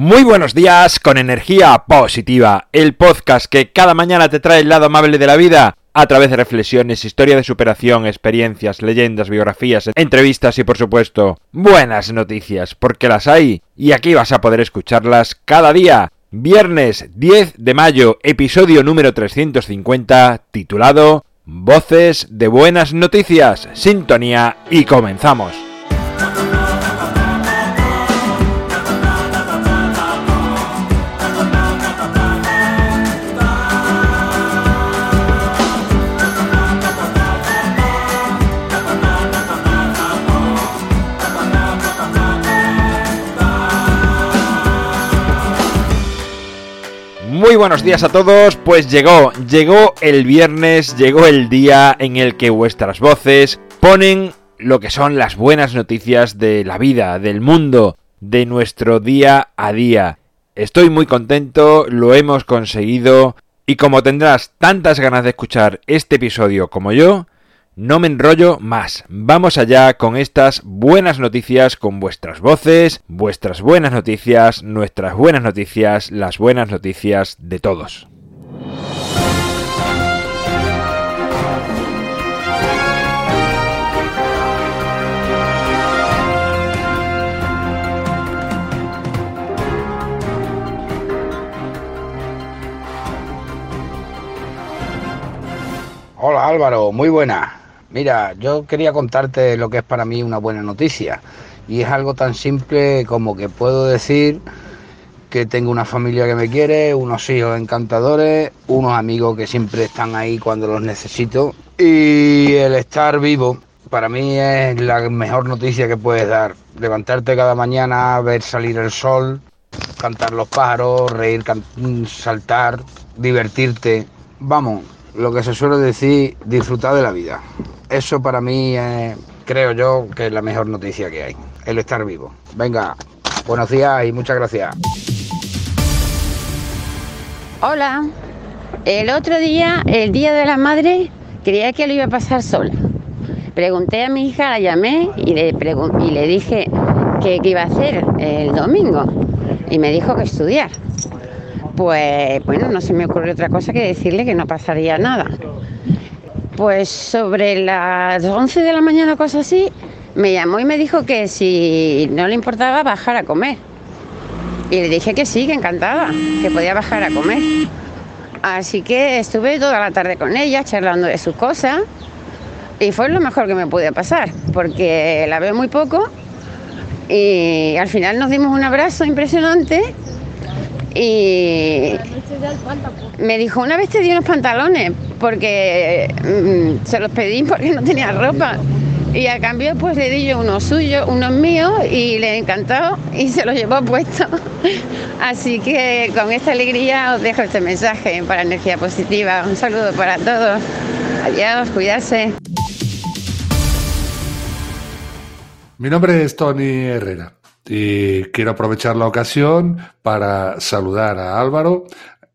Muy buenos días con energía positiva, el podcast que cada mañana te trae el lado amable de la vida a través de reflexiones, historia de superación, experiencias, leyendas, biografías, entrevistas y por supuesto buenas noticias, porque las hay y aquí vas a poder escucharlas cada día. Viernes 10 de mayo, episodio número 350, titulado Voces de Buenas Noticias, Sintonía y comenzamos. Buenos días a todos, pues llegó, llegó el viernes, llegó el día en el que vuestras voces ponen lo que son las buenas noticias de la vida, del mundo, de nuestro día a día. Estoy muy contento, lo hemos conseguido y como tendrás tantas ganas de escuchar este episodio como yo, no me enrollo más. Vamos allá con estas buenas noticias con vuestras voces, vuestras buenas noticias, nuestras buenas noticias, las buenas noticias de todos. Hola Álvaro, muy buena. Mira, yo quería contarte lo que es para mí una buena noticia. Y es algo tan simple como que puedo decir que tengo una familia que me quiere, unos hijos encantadores, unos amigos que siempre están ahí cuando los necesito. Y el estar vivo para mí es la mejor noticia que puedes dar. Levantarte cada mañana, ver salir el sol, cantar los pájaros, reír, saltar, divertirte. Vamos, lo que se suele decir, disfrutar de la vida. Eso para mí creo yo, que es la mejor noticia que hay, el estar vivo. Venga, buenos días y muchas gracias. Hola, el otro día, el Día de la Madre, creía que lo iba a pasar sola. Pregunté a mi hija, la llamé y le, y le dije qué iba a hacer el domingo. Y me dijo que estudiar. Pues bueno, no se me ocurrió otra cosa que decirle que no pasaría nada. Pues sobre las 11 de la mañana, cosas así, me llamó y me dijo que si no le importaba bajar a comer. Y le dije que sí, que encantada, que podía bajar a comer. Así que estuve toda la tarde con ella charlando de sus cosas y fue lo mejor que me pude pasar, porque la veo muy poco y al final nos dimos un abrazo impresionante y me dijo, una vez te di unos pantalones porque mm, se los pedí porque no tenía ropa. Y a cambio pues le di yo unos suyos, unos míos y le encantó y se los llevó puesto. Así que con esta alegría os dejo este mensaje para energía positiva. Un saludo para todos. Adiós, cuidarse. Mi nombre es Tony Herrera y quiero aprovechar la ocasión para saludar a Álvaro.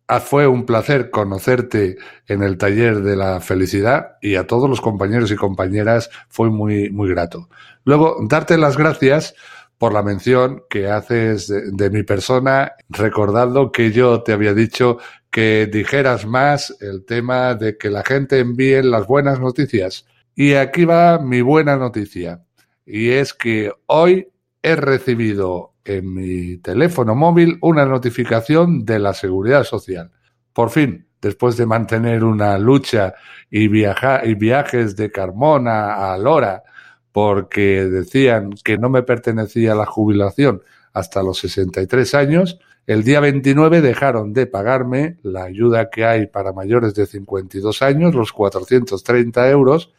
Ah, fue un placer conocerte en el taller de la felicidad y a todos los compañeros y compañeras fue muy, muy grato. Luego, darte las gracias por la mención que haces de, de, mi persona, recordando que yo te había dicho que dijeras más el tema de que la gente envíe las buenas noticias. Y aquí va mi buena noticia. Y es que hoy he recibido en mi teléfono móvil una notificación de la Seguridad Social. Por fin, después de mantener una lucha y, viajes de Carmona a Lora, porque decían que no me pertenecía la jubilación hasta los 63 años, el día 29 dejaron de pagarme la ayuda que hay para mayores de 52 años, los 430 euros,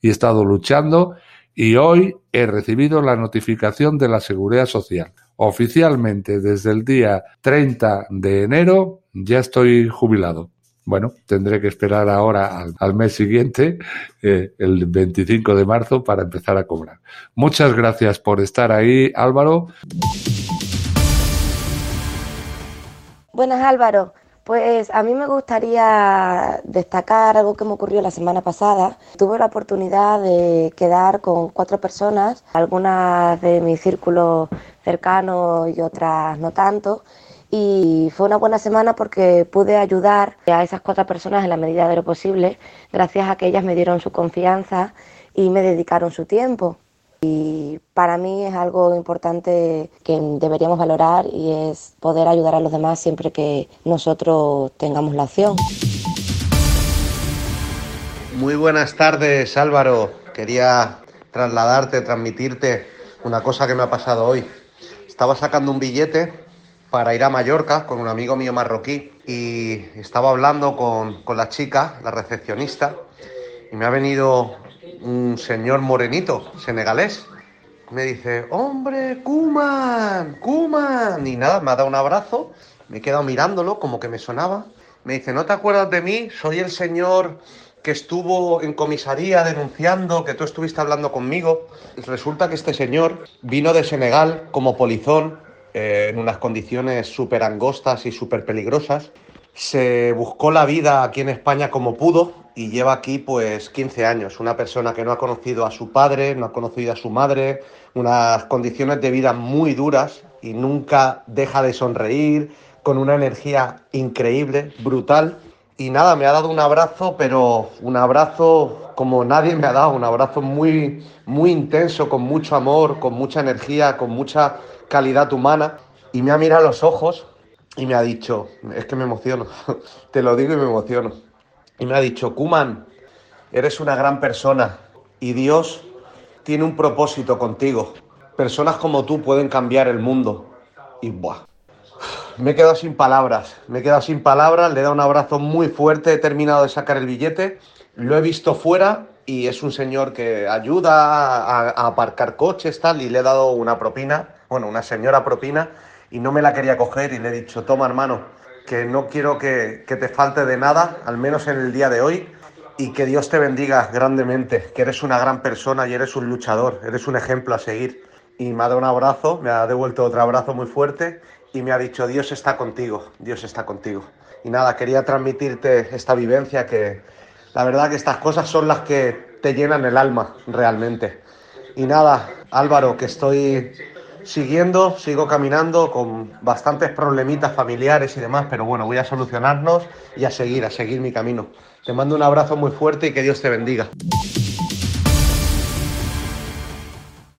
y he estado luchando y hoy he recibido la notificación de la Seguridad Social. Oficialmente, desde el día 30 de enero, ya estoy jubilado. Bueno, tendré que esperar ahora al, mes siguiente, eh, el 25 de marzo, para empezar a cobrar. Muchas gracias por estar ahí, Álvaro. Buenas, Álvaro. Pues a mí me gustaría destacar algo que me ocurrió la semana pasada. Tuve la oportunidad de quedar con cuatro personas, algunas de mi círculo cercano y otras no tanto. Y fue una buena semana porque pude ayudar a esas cuatro personas en la medida de lo posible, gracias a que ellas me dieron su confianza y me dedicaron su tiempo. Y para mí es algo importante que deberíamos valorar y es poder ayudar a los demás siempre que nosotros tengamos la opción. Muy buenas tardes Álvaro. Quería trasladarte, transmitirte una cosa que me ha pasado hoy. Estaba sacando un billete para ir a Mallorca con un amigo mío marroquí y estaba hablando con, con la chica, la recepcionista, y me ha venido un señor morenito, senegalés. Me dice, hombre, Kuman, Kuman. Y nada, me ha dado un abrazo, me he quedado mirándolo como que me sonaba. Me dice, ¿no te acuerdas de mí? Soy el señor que estuvo en comisaría denunciando que tú estuviste hablando conmigo. Resulta que este señor vino de Senegal como polizón eh, en unas condiciones súper angostas y súper peligrosas. Se buscó la vida aquí en España como pudo y lleva aquí pues 15 años. Una persona que no ha conocido a su padre, no ha conocido a su madre, unas condiciones de vida muy duras y nunca deja de sonreír, con una energía increíble, brutal. Y nada, me ha dado un abrazo, pero un abrazo como nadie me ha dado, un abrazo muy, muy intenso, con mucho amor, con mucha energía, con mucha calidad humana. Y me ha mirado a los ojos y me ha dicho, es que me emociono, te lo digo y me emociono y me ha dicho, Kuman, eres una gran persona y Dios tiene un propósito contigo. Personas como tú pueden cambiar el mundo. Y buah. Me he quedado sin palabras, me he quedado sin palabras, le he dado un abrazo muy fuerte, he terminado de sacar el billete, lo he visto fuera y es un señor que ayuda a, a aparcar coches, tal, y le he dado una propina, bueno, una señora propina, y no me la quería coger y le he dicho, toma hermano, que no quiero que, te falte de nada, al menos en el día de hoy, y que Dios te bendiga grandemente, que eres una gran persona y eres un luchador, eres un ejemplo a seguir. Y me ha dado un abrazo, me ha devuelto otro abrazo muy fuerte y me ha dicho, Dios está contigo, Dios está contigo. Y nada, quería transmitirte esta vivencia que la verdad que estas cosas son las que te llenan el alma realmente. Y nada, Álvaro, que estoy siguiendo, sigo caminando con bastantes problemitas familiares y demás, pero bueno, voy a solucionarnos y a seguir, a seguir mi camino. Te mando un abrazo muy fuerte y que Dios te bendiga.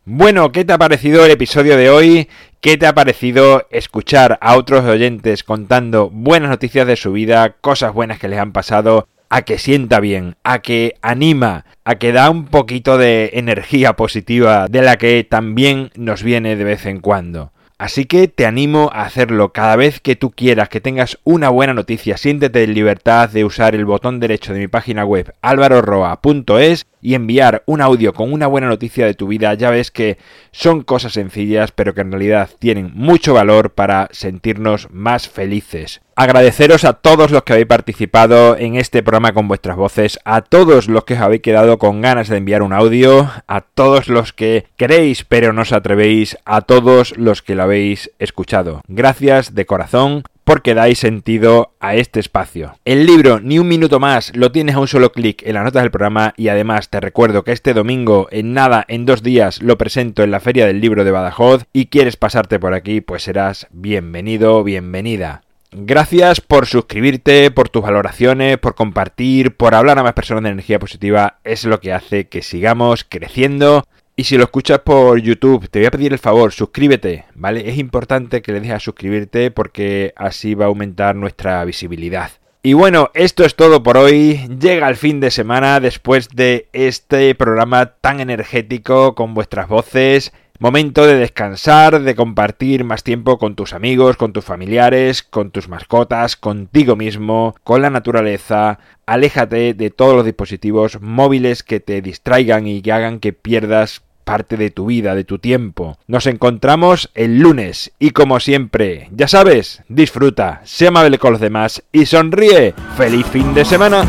Bueno, ¿qué te ha parecido el episodio de hoy? ¿Qué te ha parecido escuchar a otros oyentes contando buenas noticias de su vida, cosas buenas que les han pasado? A que sienta bien, a que anima, a que da un poquito de energía positiva de la que también nos viene de vez en cuando. Así que te animo a hacerlo cada vez que tú quieras, que tengas una buena noticia, siéntete en libertad de usar el botón derecho de mi página web alvaroroa.es y enviar un audio con una buena noticia de tu vida. Ya ves que son cosas sencillas, pero que en realidad tienen mucho valor para sentirnos más felices. Agradeceros a todos los que habéis participado en este programa con vuestras voces, a todos los que os habéis quedado con ganas de enviar un audio, a todos los que queréis pero no os atrevéis, a todos los que lo habéis escuchado. Gracias de corazón porque dais sentido a este espacio. El libro Ni un minuto más lo tienes a un solo clic en las notas del programa y además te recuerdo que este domingo en nada, en dos días, lo presento en la Feria del Libro de Badajoz y quieres pasarte por aquí, pues serás bienvenido, bienvenida. Gracias por suscribirte, por tus valoraciones, por compartir, por hablar a más personas de energía positiva. Es lo que hace que sigamos creciendo y si lo escuchas por YouTube, te voy a pedir el favor, suscríbete, ¿vale? Es importante que le dejes a suscribirte porque así va a aumentar nuestra visibilidad. Y bueno, esto es todo por hoy. Llega el fin de semana después de este programa tan energético con vuestras voces. Momento de descansar, de compartir más tiempo con tus amigos, con tus familiares, con tus mascotas, contigo mismo, con la naturaleza. Aléjate de todos los dispositivos móviles que te distraigan y que hagan que pierdas parte de tu vida, de tu tiempo. Nos encontramos el lunes y como siempre, ya sabes, disfruta, sea amable con los demás y sonríe. ¡Feliz fin de semana!